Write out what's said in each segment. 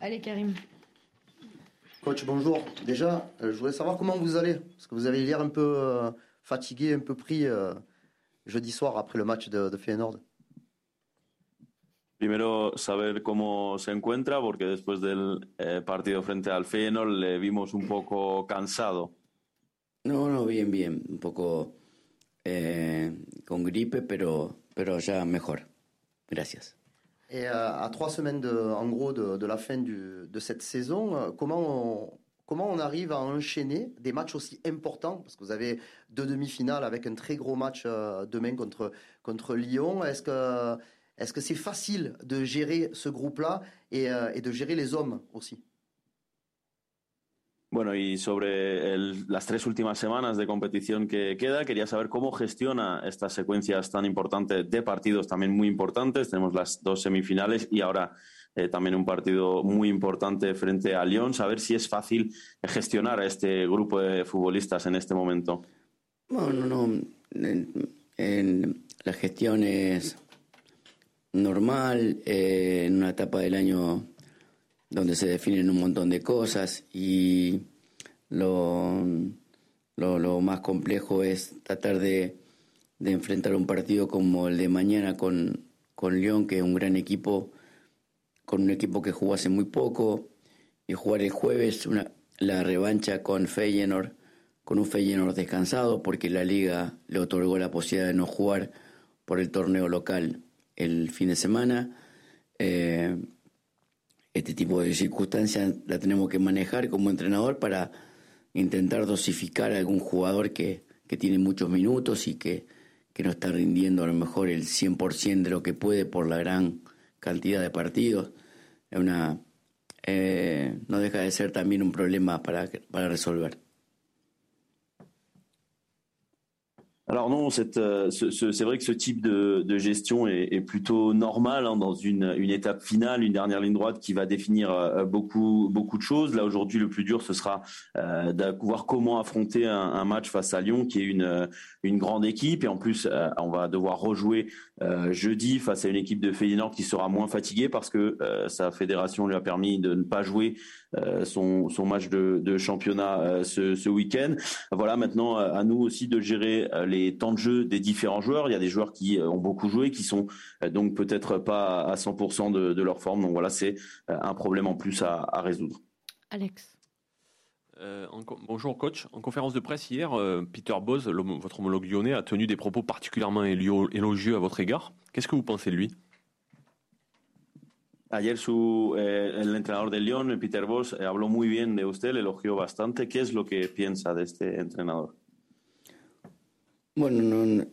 Allez, Karim. Coach, bonjour. Déjà, je voudrais savoir comment vous allez. Parce que vous avez l'air un peu fatigué, un peu pris jeudi soir après le match de, de Feyenoord. Primero, saber cómo se encuentra, porque después del eh, partido frente al Feyenoord le vimos un poco cansado. No, no, bien, bien. Un poco eh, con gripe, pero, pero ya mejor. Gracias. Et euh, à trois semaines, de, en gros, de, la fin de cette saison, euh, comment on, comment on arrive à enchaîner des matchs aussi importants? Parce que vous avez deux demi-finales avec un très gros match euh, demain contre, contre Lyon. Est-ce que est-ce que c'est facile de gérer ce groupe-là et, de gérer les hommes aussi? Bueno, y sobre las tres últimas semanas de competición que queda, quería saber cómo gestiona estas secuencias tan importantes de partidos también muy importantes. Tenemos las dos semifinales y ahora eh, también un partido muy importante frente a Lyon. Saber si es fácil gestionar a este grupo de futbolistas en este momento. Bueno, no, en la gestión es normal, eh, en una etapa del año donde se definen un montón de cosas y lo, lo, más complejo es tratar de, de, enfrentar un partido como el de mañana con, con León, que es un gran equipo, con un equipo que jugó hace muy poco, y jugar el jueves una, la revancha con Feyenoord, con un Feyenoord descansado, porque la liga le otorgó la posibilidad de no jugar por el torneo local el fin de semana. Eh, este tipo de circunstancias la tenemos que manejar como entrenador para intentar dosificar a algún jugador que, que tiene muchos minutos y que, que, no está rindiendo a lo mejor el 100% de lo que puede por la gran cantidad de partidos. Una, eh, no deja de ser también un problema para, para resolver. Alors non, euh, c'est vrai que ce type de, gestion est, plutôt normal hein, dans une, étape finale, une dernière ligne droite qui va définir euh, beaucoup de choses. Là aujourd'hui, le plus dur, ce sera euh, de voir comment affronter un, match face à Lyon, qui est une une grande équipe, et en plus, on va devoir rejouer jeudi face à une équipe de Feyenoord qui sera moins fatiguée parce que sa fédération lui a permis de ne pas jouer son, son match de, championnat ce, week-end. Voilà, maintenant à nous aussi de gérer les temps de jeu des différents joueurs. Il y a des joueurs qui euh, ont beaucoup joué, qui sont euh, donc peut-être pas à 100% de, leur forme. Donc voilà, c'est euh, un problème en plus à, résoudre. Alex. Bonjour coach. En conférence de presse hier, Peter Boz, votre homologue lyonnais, a tenu des propos particulièrement élogieux à votre égard. Qu'est-ce que vous pensez de lui? Ayer su, eh, el entrenador de Lyon, Peter Boss, eh, habló muy bien de usted, le elogió bastante. ¿Qué es lo que piensa de este entrenador? Bueno,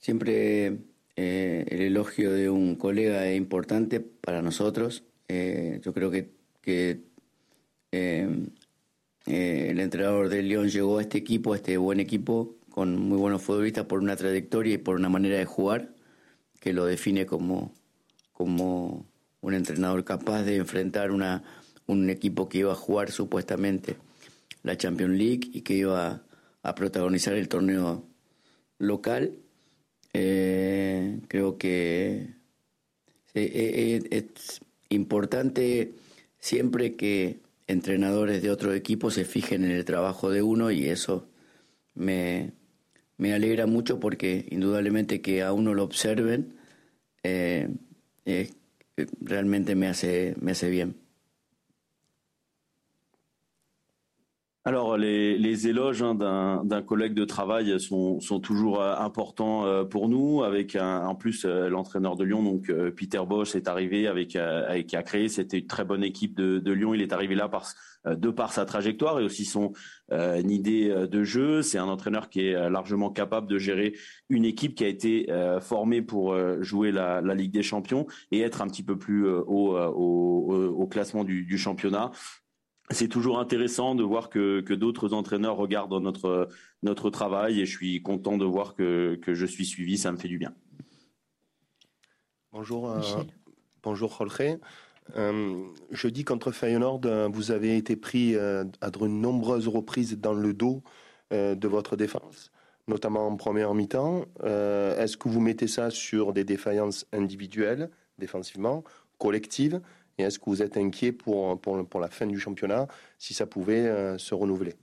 siempre eh, el elogio de un colega es importante para nosotros. Eh, yo creo que, eh, el entrenador de León llegó a este equipo, a este buen equipo, con muy buenos futbolistas por una trayectoria y por una manera de jugar que lo define como, como un entrenador capaz de enfrentar una, un equipo que iba a jugar supuestamente la Champions League y que iba a protagonizar el torneo local. Eh, creo que eh, eh, es importante siempre que entrenadores de otro equipo se fijen en el trabajo de uno y eso me, me alegra mucho porque indudablemente que a uno lo observen realmente me hace, me hace bien. Alors les, éloges hein, d'un collègue de travail sont, toujours euh, importants euh, pour nous. Avec un, en plus euh, l'entraîneur de Lyon, donc Peter Bosch, est arrivé avec, avec qui a créé. C'était une très bonne équipe de, Lyon. Il est arrivé là de par sa trajectoire et aussi son idée de jeu. C'est un entraîneur qui est largement capable de gérer une équipe qui a été formée pour jouer la, Ligue des Champions et être un petit peu plus haut au, classement du championnat c'est toujours intéressant de voir que, que d'autres entraîneurs regardent notre, notre travail et je suis content de voir que, que je suis suivi, ça me fait du bien. Bonjour, euh, bonjour Jorge. Euh, jeudi contre Feyenoord, euh, vous avez été pris euh, à de nombreuses reprises dans le dos de votre défense, notamment en première mi-temps. Est-ce que vous mettez ça sur des défaillances individuelles, défensivement, collectives Et est-ce que vous êtes inquiet pour, pour, pour, la fin du championnat si ça pouvait se renouveler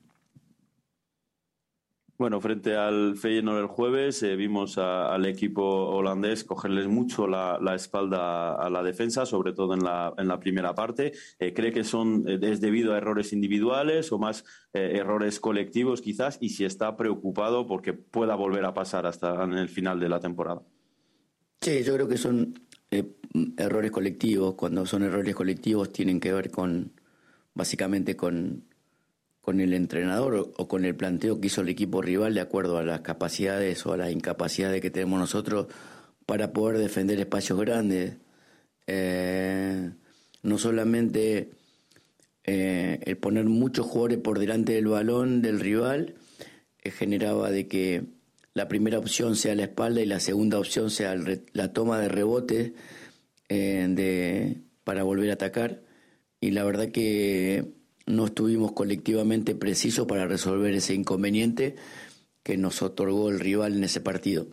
Bueno, frente al Feyenoord el jueves eh, vimos a, al equipo holandés cogerles mucho la, la, espalda a la defensa, sobre todo en la, en la primera parte. Eh, ¿Cree que son, eh, es debido a errores individuales o más eh, errores colectivos quizás? Y si está preocupado porque pueda volver a pasar hasta en el final de la temporada. Sí, yo creo que son eh, errores colectivos. Cuando son errores colectivos tienen que ver con, básicamente con con el entrenador o con el planteo que hizo el equipo rival de acuerdo a las capacidades o a las incapacidades que tenemos nosotros para poder defender espacios grandes. Eh, no solamente eh, el poner muchos jugadores por delante del balón del rival generaba de que la primera opción sea la espalda y la segunda opción sea la toma de rebote de, para volver a atacar. Y la verdad que no estuvimos colectivamente precisos para resolver ese inconveniente que nos otorgó el rival en ese partido.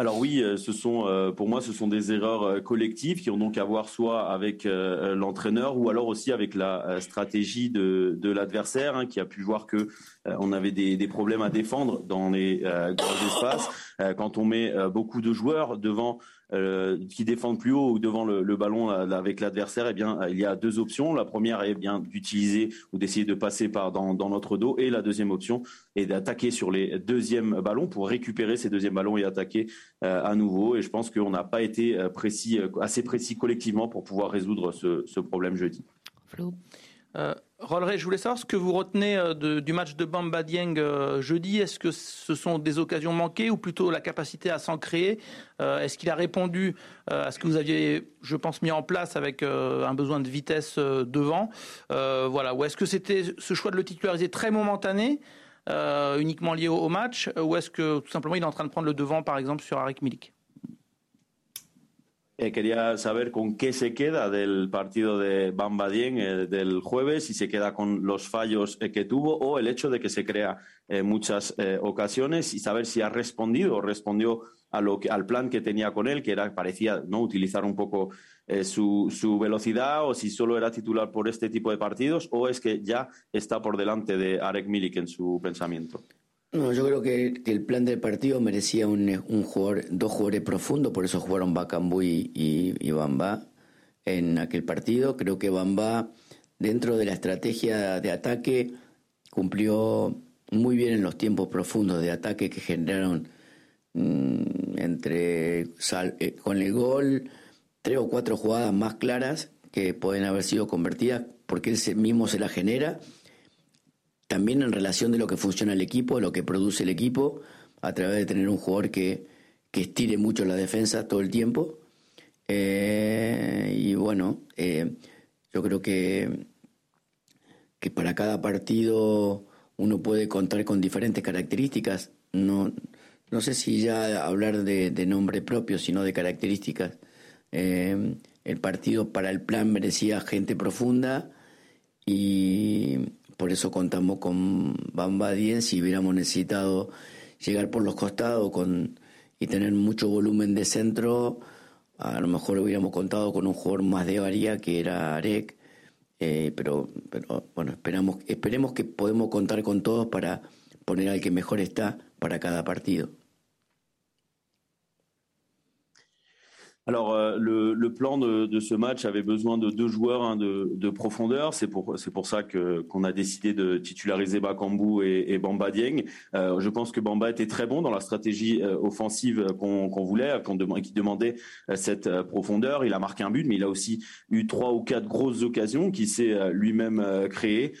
Alors oui, euh, ce sont, euh, pour moi, ce sont des erreurs euh, collectives qui ont donc à voir soit avec l'entraîneur ou alors aussi avec la stratégie de, de l'adversaire, hein, qui a pu voir que on avait des, des, problèmes à défendre dans les grands espaces. quand on met beaucoup de joueurs devant qui défendent plus haut ou devant le, ballon avec l'adversaire, eh bien, il y a deux options. La première est bien d'utiliser ou d'essayer de passer par dans, notre dos, et la deuxième option est d'attaquer sur les deuxièmes ballons pour récupérer ces deuxièmes ballons et attaquer euh, à nouveau. Et je pense qu'on n'a pas été euh, euh, assez précis collectivement pour pouvoir résoudre ce, ce problème jeudi. Flo? Euh, je voulais savoir ce que vous retenez euh, du match de Bamba Dieng euh, jeudi. Est-ce que ce sont des occasions manquées ou plutôt la capacité à s'en créer euh, Est-ce qu'il a répondu à ce que vous aviez, je pense, mis en place avec un besoin de vitesse devant? Voilà. Ou est-ce que c'était ce choix de le titulariser très momentané, uniquement lié au, au match? Ou est-ce que tout simplement il est en train de prendre le devant, par exemple, sur Arik Milik? Eh, quería saber con qué se queda del partido de Bamba Dien eh, del jueves, si se queda con los fallos eh, que tuvo o el hecho de que se crea eh, muchas ocasiones y saber si ha respondido o respondió al plan que tenía con él, que era parecía no utilizar un poco su, su, velocidad o si solo era titular por este tipo de partidos o es que ya está por delante de Arek Milik en su pensamiento. No, yo creo que, el plan del partido merecía un, un jugador, dos jugadores profundos, por eso jugaron Bacambú y, y, Bamba en aquel partido. Creo que Bamba, dentro de la estrategia de ataque, cumplió muy bien en los tiempos profundos de ataque que generaron mmm, entre eh, con el gol tres o cuatro jugadas más claras que pueden haber sido convertidas porque él mismo se la genera también en relación de lo que funciona el equipo, lo que produce el equipo, a través de tener un jugador que, que estire mucho la defensa todo el tiempo. Eh, y bueno, eh, yo creo que, que para cada partido uno puede contar con diferentes características. No, no sé si ya hablar de, de nombre propio, sino de características. Eh, el partido para el plan merecía gente profunda y por eso contamos con Bamba 10 si hubiéramos necesitado llegar por los costados con, y tener mucho volumen de centro, a lo mejor hubiéramos contado con un jugador más de varía que era Arek, eh, pero, pero bueno, esperamos, esperemos que podemos contar con todos para poner al que mejor está para cada partido. Alors euh, le, plan de, ce match avait besoin de deux joueurs hein, de, de, profondeur. C'est pour c'est pour ça que qu'on a décidé de titulariser Bakambu et, et Bamba Dieng. Euh, je pense que Bamba était très bon dans la stratégie euh, offensive qu'on qu voulait, qu'on dem qui demandait cette profondeur. Il a marqué un but, mais il a aussi eu trois ou quatre grosses occasions qui s'est lui-même créé.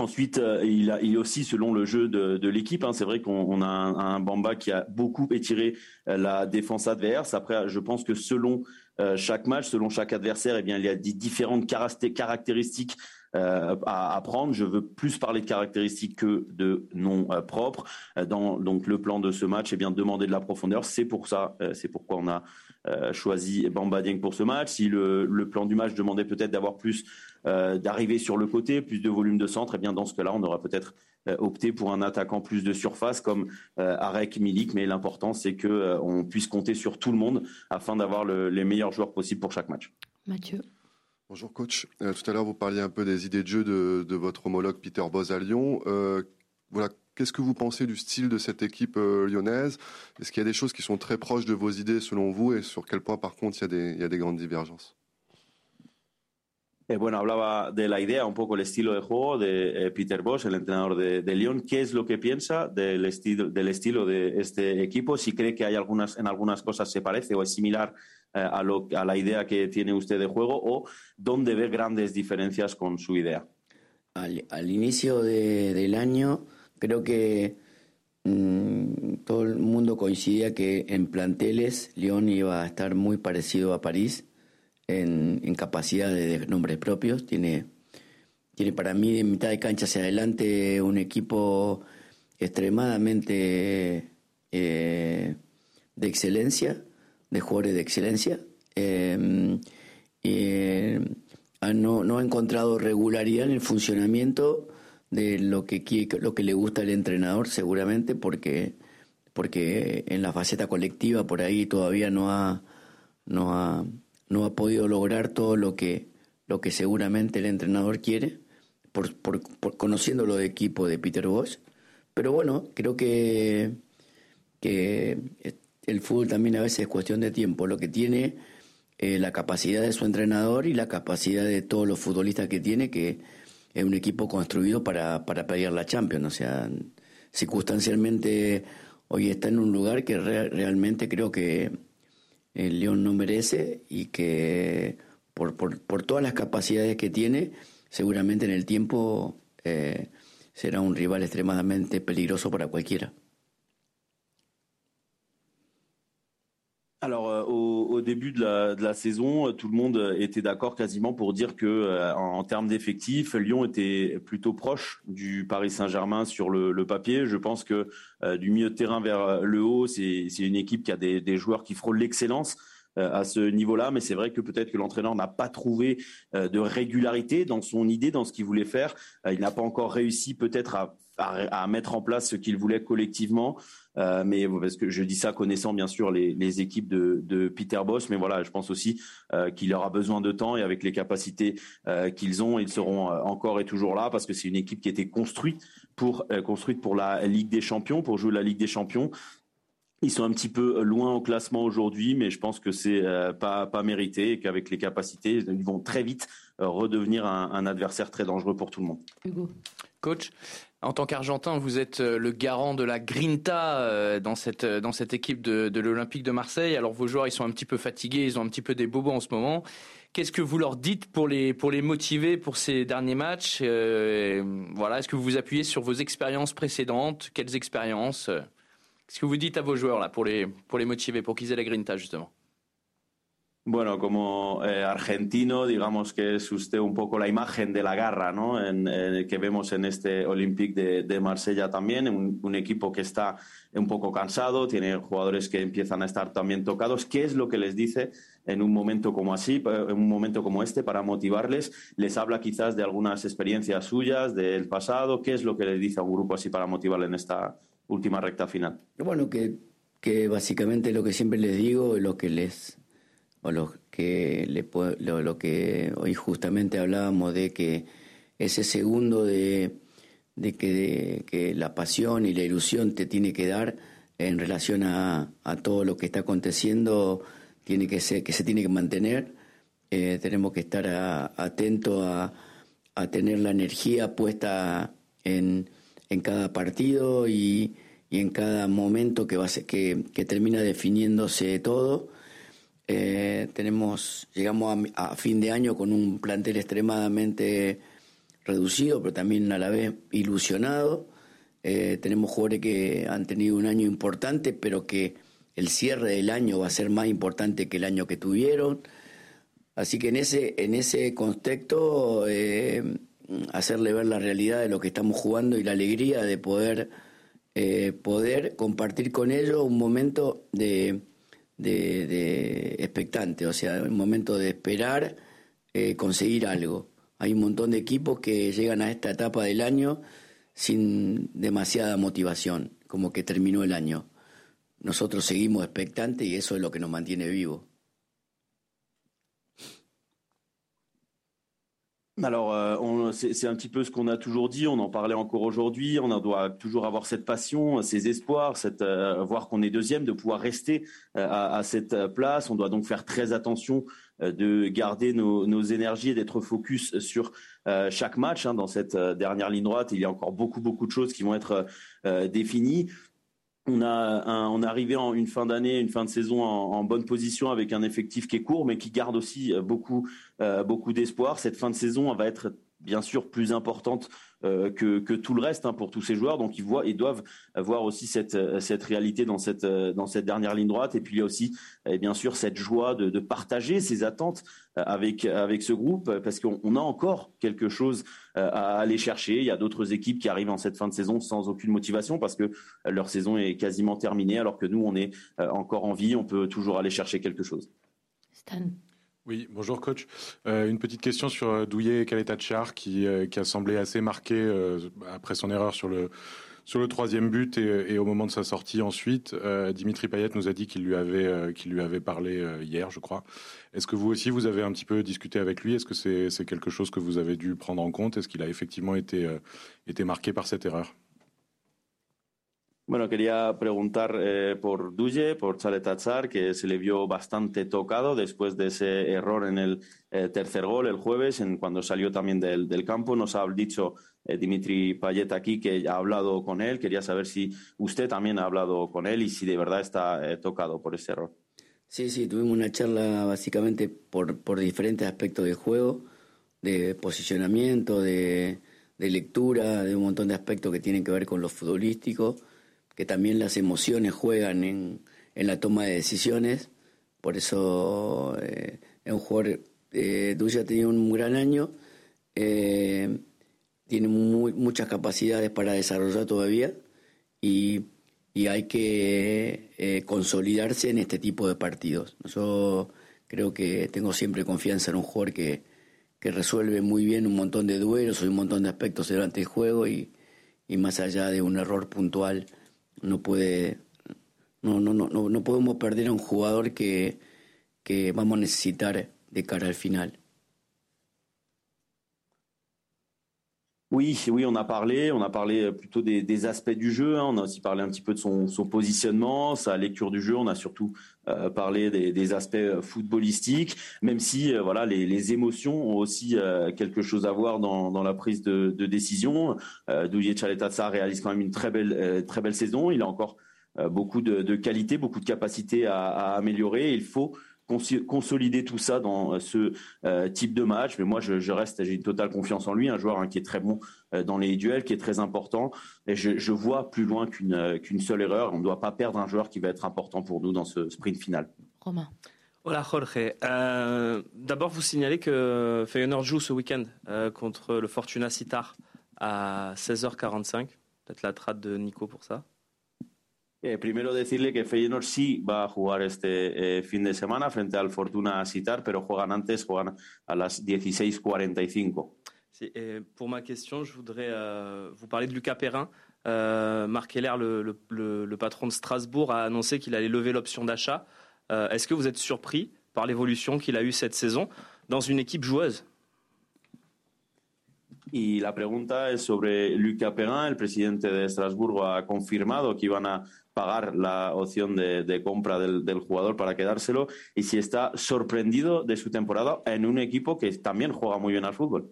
Ensuite, euh, il, a, il aussi, selon le jeu de, l'équipe, hein, c'est vrai qu'on a un, Bamba qui a beaucoup étiré euh, la défense adverse. Après, je pense que selon euh, chaque match, selon chaque adversaire, eh bien, il y a différentes caractéristiques à, prendre. Je veux plus parler de caractéristiques que de noms propres. Dans donc le plan de ce match, eh bien, demander de la profondeur. C'est pour ça, c'est pourquoi on a choisi Bamba Dieng pour ce match. Si le plan du match demandait peut-être d'avoir plus euh, d'arriver sur le côté, plus de volume de centre, et eh bien dans ce cas-là, on aura peut-être opter pour un attaquant plus de surface comme Arek Milik. Mais l'important, c'est qu'on puisse compter sur tout le monde afin d'avoir les meilleurs joueurs possibles pour chaque match. Mathieu. Bonjour coach. tout à l'heure, vous parliez un peu des idées de jeu de, votre homologue Peter Boz à Lyon. voilà, Qu'est-ce que vous pensez du style de cette équipe euh, lyonnaise? Est-ce qu'il y a des choses qui sont très proches de vos idées selon vous? Et sur quel point par contre il y a des, il y a des grandes divergences? Eh, bueno, hablaba de la idea, un poco el estilo de juego de eh, Peter Bosch, el entrenador de, de, Lyon. ¿Qué es lo que piensa del estilo, del estilo de este equipo? Si cree que hay algunas, en algunas cosas se parece o es similar eh, a, lo, a la idea que tiene usted de juego o dónde ve grandes diferencias con su idea. Al, al inicio de, del año Creo que mm, todo el mundo coincidía que en planteles León iba a estar muy parecido a París en, capacidad de nombres propios. Tiene, tiene para mí de mitad de cancha hacia adelante un equipo extremadamente eh, de excelencia, de jugadores de excelencia. Em, eh, no, no ha encontrado regularidad en el funcionamiento de lo que, lo que le gusta al entrenador seguramente porque, porque en la faceta colectiva por ahí todavía no ha, no ha, no ha podido lograr todo lo que, lo que seguramente el entrenador quiere, por, por, conociendo lo de equipo de Peter Bosch. Pero bueno, creo que, que el fútbol también a veces es cuestión de tiempo. Lo que tiene eh, la capacidad de su entrenador y la capacidad de todos los futbolistas que tiene, que es un equipo construido para, para pelear la Champions. O sea, circunstancialmente hoy está en un lugar que realmente creo que el León no merece y que por, por, todas las capacidades que tiene, seguramente en el tiempo eh, será un rival extremadamente peligroso para cualquiera. Au, début de la, saison, euh, tout le monde était d'accord quasiment pour dire que euh, en, termes d'effectifs, Lyon était plutôt proche du Paris Saint-Germain sur le, papier. Je pense que du milieu de terrain vers le haut, c'est une équipe qui a des, joueurs qui frôlent l'excellence à ce niveau-là, mais c'est vrai que peut-être que l'entraîneur n'a pas trouvé de régularité dans son idée, dans ce qu'il voulait faire. Il n'a pas encore réussi peut-être à, à, mettre en place ce qu'il voulait collectivement. Euh, mais parce que je dis ça connaissant bien sûr les, équipes de, Peter Boss, mais voilà, je pense aussi euh, qu'il aura besoin de temps et avec les capacités euh, qu'ils ont, ils seront encore et toujours là parce que c'est une équipe qui a été construite pour construite pour la Ligue des Champions, pour jouer la Ligue des Champions. Ils sont un petit peu loin au classement aujourd'hui, mais je pense que c'est pas pas mérité et qu'avec les capacités, ils vont très vite redevenir un, un, adversaire très dangereux pour tout le monde. Hugo, coach, en tant qu'Argentin, vous êtes euh, le garant de la grinta euh, dans cette, euh, dans cette équipe de, l'Olympique de Marseille. Alors vos joueurs, ils sont un petit peu fatigués, ils ont un petit peu des bobos en ce moment. Qu'est-ce que vous leur dites pour les, pour les motiver pour ces derniers matchs Voilà, Est-ce que vous vous appuyez sur vos expériences précédentes? Quelles expériences Qu'est-ce que vous dites à vos joueurs là, pour, les, pour les motiver, pour qu'ils aient la grinta justement? Bueno, como eh, argentino, digamos que es usted un poco la imagen de la garra ¿no? que vemos en este Olympique de, Marsella también, un, equipo que está un poco cansado, tiene jugadores que empiezan a estar también tocados. ¿Qué es lo que les dice en un momento como así, en un momento como este, para motivarles? ¿Les habla quizás de algunas experiencias suyas del pasado? ¿Qué es lo que les dice a un grupo así para motivarle en esta última recta final? Bueno, que, que básicamente lo que siempre les digo, lo que les o lo que, le, lo, que hoy justamente hablábamos de que ese segundo de, de, que, que, la pasión y la ilusión te tiene que dar en relación a, a todo lo que está aconteciendo, tiene que que se tiene que mantener. Eh, tenemos que estar atentos a, a, tener la energía puesta en, en cada partido y, y, en cada momento que, va que, que termina definiéndose todo eh, tenemos, llegamos a, fin de año con un plantel extremadamente reducido, pero también a la vez ilusionado. Eh, tenemos jugadores que han tenido un año importante, pero que el cierre del año va a ser más importante que el año que tuvieron. Así que en ese, en ese contexto, eh, hacerle ver la realidad de lo que estamos jugando y la alegría de poder, poder compartir con ellos un momento de, de, expectante, o sea, un momento de esperar eh, conseguir algo. Hay un montón de equipos que llegan a esta etapa del año sin demasiada motivación, como que terminó el año. Nosotros seguimos expectantes y eso es lo que nos mantiene vivos. Alors, euh, c'est un petit peu ce qu'on a toujours dit, on en parlait encore aujourd'hui, on doit toujours avoir cette passion, ces espoirs, cette, euh, voir qu'on est deuxième, de pouvoir rester euh, à, cette place. On doit donc faire très attention de garder nos, nos énergies et d'être focus sur chaque match. Hein, dans cette dernière ligne droite, il y a encore beaucoup, beaucoup de choses qui vont être définies on a on est arrivé en une fin d'année, une fin de saison en, bonne position avec un effectif qui est court, mais qui garde aussi euh, beaucoup euh, beaucoup d'espoir. Cette fin de saison va être bien sûr plus importante euh, que, que, tout le reste hein, pour tous ces joueurs. Donc ils voient, ils doivent voir aussi cette, cette réalité dans cette, dans cette dernière ligne droite. Et puis il y a aussi et bien sûr cette joie de, de partager ses attentes avec, avec ce groupe parce qu'on a encore quelque chose à aller chercher. Il y a d'autres équipes qui arrivent en cette fin de saison sans aucune motivation parce que leur saison est quasiment terminée alors que nous on est encore en vie. On peut toujours aller chercher quelque chose. Stan. Oui, bonjour coach. Euh, une petite question sur euh, Douillet Kaletachar qui, euh, qui a semblé assez marqué euh, après son erreur sur le, troisième but et, au moment de sa sortie ensuite. Dimitri Payet nous a dit qu'il lui avait, qu'il lui avait parlé hier, je crois. Est-ce que vous aussi, vous avez un petit peu discuté avec lui? Est-ce que c'est quelque chose que vous avez dû prendre en compte? Est-ce qu'il a effectivement été marqué par cette erreur? Bueno, quería preguntar eh, por Duye, por Chaletazar, que se le vio bastante tocado después de ese error en el eh, tercer gol el jueves, en, cuando salió también del, del campo. Nos ha dicho eh, Dimitri Payet aquí que ha hablado con él. Quería saber si usted también ha hablado con él y si de verdad está eh, tocado por ese error. Sí, sí, tuvimos una charla básicamente por, por diferentes aspectos del juego, de posicionamiento, de, de lectura, de un montón de aspectos que tienen que ver con lo futbolístico que también las emociones juegan en, en la toma de decisiones. Por eso eh, es un jugador, eh, ha tenido un gran año, eh, tiene muchas capacidades para desarrollar todavía y, y hay que eh, consolidarse en este tipo de partidos. Yo creo que tengo siempre confianza en un jugador que, que resuelve muy bien un montón de duelos y un montón de aspectos durante el juego y, y más allá de un error puntual no puede, no, no, no, no podemos perder a un jugador que, que vamos a necesitar de cara al final. Oui, oui, on a parlé, on a parlé plutôt des, aspects du jeu. Hein. On a aussi parlé un petit peu de son, positionnement, sa lecture du jeu. On a surtout euh, parlé des, aspects footballistiques, même si euh, voilà, les, émotions ont aussi euh, quelque chose à voir dans, la prise de, décision. Euh, Douillet Chaletazza réalise quand même une très belle, euh, très belle saison. Il a encore euh, beaucoup de, de qualité, beaucoup de capacité à, à améliorer. Il faut consolider tout ça dans euh, ce euh, type de match. Mais moi, je, je reste, j'ai une totale confiance en lui, un joueur hein, qui est très bon euh, dans les duels, qui est très important. Et je, je vois plus loin qu'une euh, qu'une seule erreur. On ne doit pas perdre un joueur qui va être important pour nous dans ce sprint final. Romain. Hola Jorge. Euh, D'abord, vous signalez que Feyenoord joue ce week-end euh, contre le Fortuna Citar à 16h45. Peut-être la trade de Nico pour ça. Eh, primero decirle que Feyenoord sí va a jugar este eh, fin de semana frente al Fortuna Citar, pero juegan antes, juegan a las 16.45. Sí, eh, pour ma question, je voudrais euh, vous parler de Lucas Perrin. Euh, Marc Heller, le, le, le, le, patron de Strasbourg, a annoncé qu'il allait lever l'option d'achat. Euh, Est-ce que vous êtes surpris par l'évolution qu'il a eue cette saison dans une équipe joueuse? Y la pregunta es sobre Lucas Perrin. El presidente de Estrasburgo ha confirmado que iban a pagar la opción de, de compra del, del, jugador para quedárselo y si está sorprendido de su temporada en un equipo que también juega muy bien al fútbol.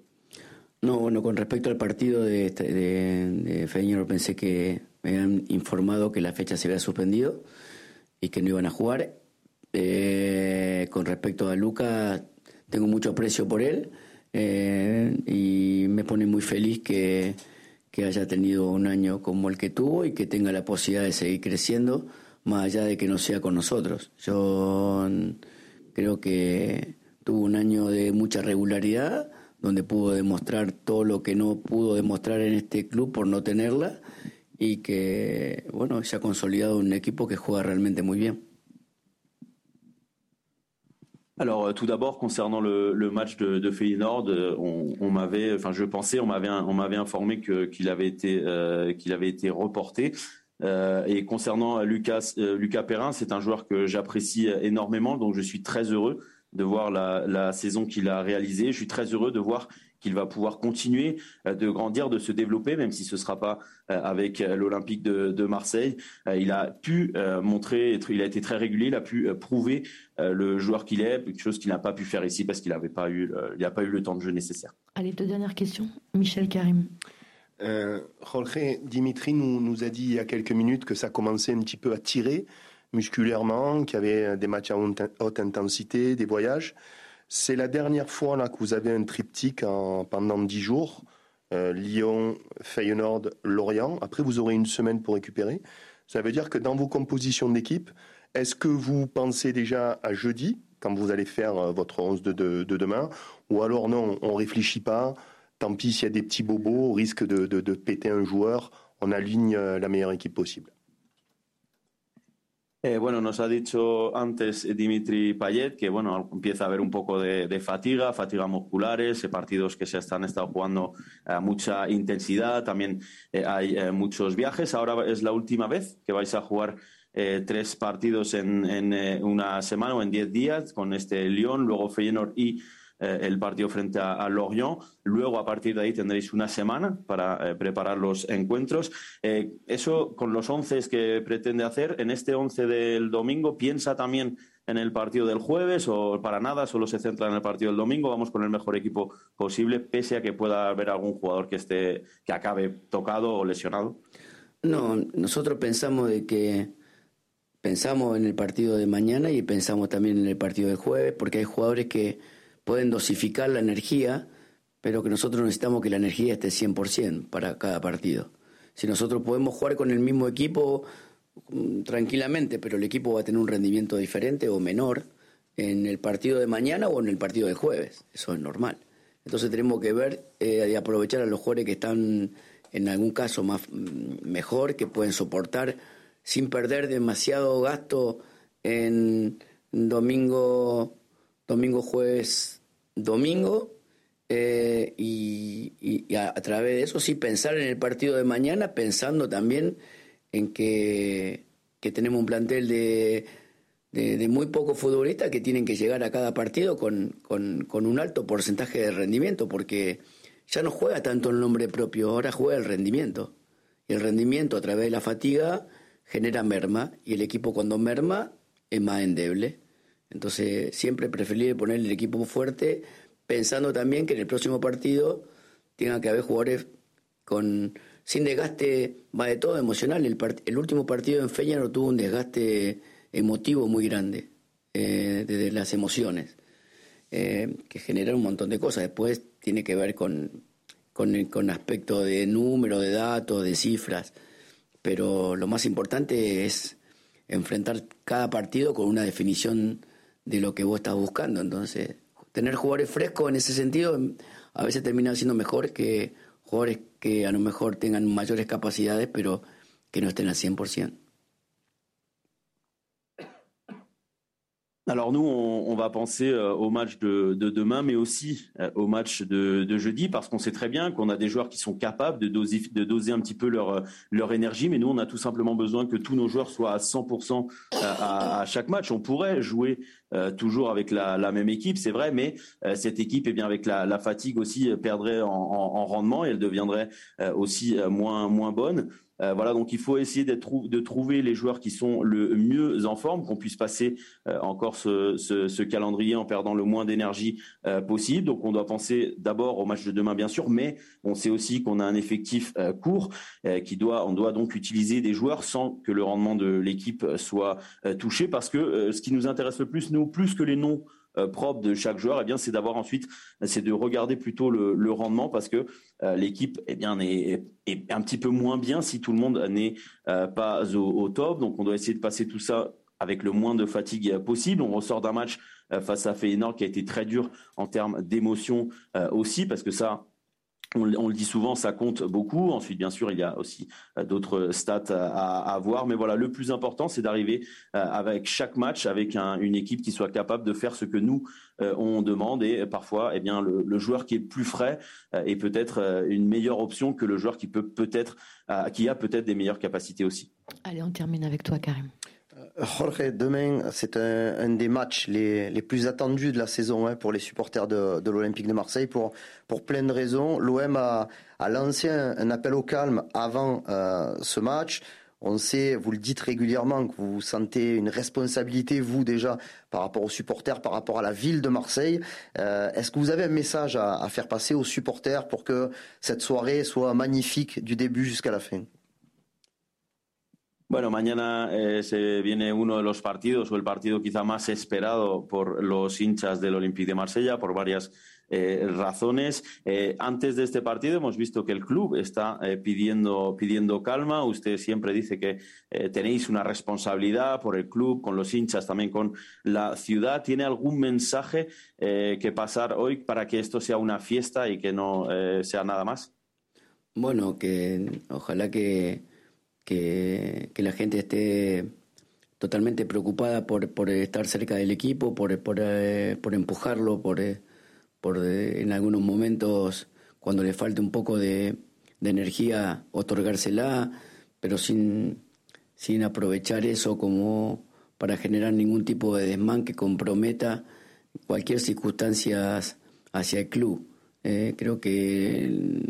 No, bueno, con respecto al partido de, de, de Feyenoord pensé que me habían informado que la fecha se había suspendido y que no iban a jugar. Eh, con respecto a Luca, tengo mucho aprecio por él eh, y me pone muy feliz que que haya tenido un año como el que tuvo y que tenga la posibilidad de seguir creciendo, más allá de que no sea con nosotros. Yo creo que tuvo un año de mucha regularidad, donde pudo demostrar todo lo que no pudo demostrar en este club por no tenerla, y que, bueno, se ha consolidado un equipo que juega realmente muy bien. Alors tout d'abord concernant le, match de, de Feyenoord, on, m'avait, enfin je pensais, on m'avait, on m'avait informé que qu'il avait été qu'il avait été reporté. et concernant Lucas Lucas Perrin, c'est un joueur que j'apprécie énormément, donc je suis très heureux de voir la, la saison qu'il a réalisée. Je suis très heureux de voir qu'il va pouvoir continuer euh, de grandir, de se développer, même si ce ne sera pas euh, avec euh, l'Olympique de, Marseille. Il a pu montrer, il a été très régulier, il a pu prouver le joueur qu'il est, quelque chose qu'il n'a pas pu faire ici parce qu'il n'avait pas eu, il n'a pas eu le temps de jeu nécessaire. Allez, deux dernières questions. Michel Karim. Jorge Dimitri nous, nous a dit il y a quelques minutes que ça commençait un petit peu à tirer musculairement, qu'il y avait des matchs à haute intensité, des voyages. C'est la dernière fois là, que vous avez un triptyque pendant dix jours. Euh, Lyon, Feyenoord, Lorient. Après, vous aurez une semaine pour récupérer. Ça veut dire que dans vos compositions d'équipe, est-ce que vous pensez déjà à jeudi, quand vous allez faire euh, votre 11 de, demain? Ou alors non, on réfléchit pas. Tant pis s'il y a des petits bobos, risque de péter un joueur, on aligne euh, la meilleure équipe possible. Eh, bueno, nos ha dicho antes Dimitri Payet que bueno, empieza a haber un poco de, fatiga, fatiga musculares, eh, partidos que se están estado jugando a mucha intensidad, también eh, hay muchos viajes. Ahora es la última vez que vais a jugar tres partidos en, en una semana o en diez días con este Lyon, luego Feyenoord y eh, el partido frente a, Lorient. Luego, a partir de ahí, tendréis una semana para eh, preparar los encuentros. Eh, eso con los 11 que pretende hacer. En este 11 del domingo, ¿piensa también en el partido del jueves o para nada, solo se centra en el partido del domingo? Vamos con el mejor equipo posible, pese a que pueda haber algún jugador que, esté, que acabe tocado o lesionado. No, nosotros pensamos de que pensamos en el partido de mañana y pensamos también en el partido del jueves, porque hay jugadores que pueden dosificar la energía, pero que nosotros necesitamos que la energía esté 100% para cada partido. Si nosotros podemos jugar con el mismo equipo mm, tranquilamente, pero el equipo va a tener un rendimiento diferente o menor en el partido de mañana o en el partido de jueves, eso es normal. Entonces tenemos que ver eh, y aprovechar a los jugadores que están en algún caso más mm, mejor, que pueden soportar sin perder demasiado gasto en domingo, domingo, jueves, domingo eh, y, a, través de eso sí pensar en el partido de mañana, pensando también en que, tenemos un plantel de, de, muy pocos futbolistas que tienen que llegar a cada partido con, con, un alto porcentaje de rendimiento, porque ya no juega tanto el nombre propio, ahora juega el rendimiento. Y el rendimiento a través de la fatiga genera merma, y el equipo cuando merma es más endeble. Entonces, siempre preferible poner el equipo fuerte, pensando también que en el próximo partido tenga que haber jugadores con sin desgaste, va de todo emocional. El, el último partido en Feyenoord tuvo un desgaste emotivo muy grande, eh, desde las emociones, eh, que generan un montón de cosas. Después tiene que ver con, con, con aspecto de número, de datos, de cifras, pero lo más importante es enfrentar cada partido con una definición de lo que vos estás buscando. Entonces, tener jugadores frescos en ese sentido a veces termina siendo mejor que jugadores que a lo mejor tengan mayores capacidades, pero que no estén al 100%. Alors nous, on, va penser euh, au match de, demain, mais aussi euh, au match de, jeudi, parce qu'on sait très bien qu'on a des joueurs qui sont capables de doser, de doser un petit peu leur, euh, leur énergie, mais nous, on a tout simplement besoin que tous nos joueurs soient à 100% à, chaque match. On pourrait jouer toujours avec la, même équipe, c'est vrai, mais cette équipe, eh bien, avec la, fatigue aussi, perdrait en, en, rendement et elle deviendrait aussi moins, moins bonne. Euh, voilà, donc il faut essayer de trouver les joueurs qui sont le mieux en forme, qu'on puisse passer euh, encore ce, calendrier en perdant le moins d'énergie euh, possible. Donc on doit penser d'abord au match de demain, bien sûr, mais on sait aussi qu'on a un effectif court qui doit, on doit donc utiliser des joueurs sans que le rendement de l'équipe soit touché, parce que ce qui nous intéresse le plus, nous, plus que les noms euh, propre de chaque joueur, eh bien, c'est d'avoir ensuite, c'est de regarder plutôt le, rendement parce que euh, l'équipe, eh bien, est, un petit peu moins bien si tout le monde n'est euh, pas au, top. Donc, on doit essayer de passer tout ça avec le moins de fatigue possible. On ressort d'un match face à Feyenoord qui a été très dur en termes d'émotion aussi parce que ça, on, le dit souvent, ça compte beaucoup. Ensuite, bien sûr, il y a aussi euh, d'autres stats à, voir. Mais voilà, le plus important, c'est d'arriver euh, avec chaque match avec une équipe qui soit capable de faire ce que nous euh, on demande. Et parfois, eh bien, le, joueur qui est plus frais est peut-être une meilleure option que le joueur qui peut peut-être, qui a peut-être des meilleures capacités aussi. Allez, on termine avec toi, Karim. Jorge, demain, c'est un, des matchs les, plus attendus de la saison hein, pour les supporters de, l'Olympique de Marseille pour, pour plein de raisons. L'OM a, lancé un, appel au calme avant euh, ce match. On sait, vous le dites régulièrement, que vous sentez une responsabilité, vous déjà, par rapport aux supporters, par rapport à la ville de Marseille. Euh, est-ce que vous avez un message à faire passer aux supporters pour que cette soirée soit magnifique du début jusqu'à la fin? Bueno, mañana eh, se viene uno de los partidos, o el partido quizá más esperado por los hinchas del Olympique de Marsella, por varias eh, razones. Eh, antes de este partido hemos visto que el club está pidiendo, pidiendo calma. Usted siempre dice que tenéis una responsabilidad por el club, con los hinchas, también con la ciudad. ¿Tiene algún mensaje que pasar hoy para que esto sea una fiesta y que no sea nada más? Bueno, que ojalá que que, la gente esté totalmente preocupada por, por estar cerca del equipo, por, eh, empujarlo, por, eh, eh, en algunos momentos, cuando le falte un poco de, de energía, otorgársela, pero sin, sin aprovechar eso como para generar ningún tipo de desmán que comprometa cualquier circunstancia hacia el club. creo que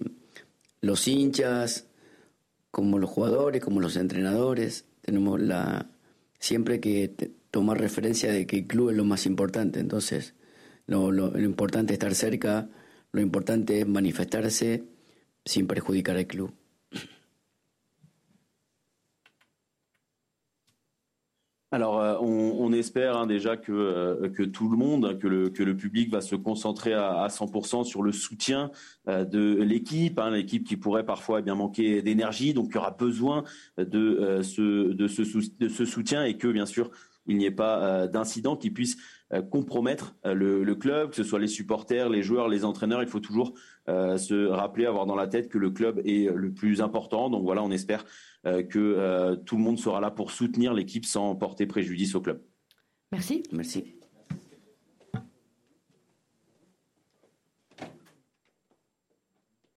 los hinchas, como los jugadores, como los entrenadores, tenemos la siempre que tomar referencia de que el club es lo más importante. Entonces, lo, lo, lo importante es estar cerca, lo importante es manifestarse sin perjudicar al club. Alors, euh, on, espère hein, déjà que, euh, que tout le monde, que le, que le public va se concentrer à, 100% sur le soutien euh, de l'équipe, hein, l'équipe qui pourrait parfois eh bien manquer d'énergie, donc il y aura besoin de, ce, de, de ce soutien et que bien sûr il n'y ait pas d'incident qui puisse compromettre le, le, club, que ce soit les supporters, les joueurs, les entraîneurs. Il faut toujours se rappeler, avoir dans la tête que le club est le plus important. Donc voilà, on espère euh, que euh, tout le monde sera là pour soutenir l'équipe sans porter préjudice au club. Merci. Merci.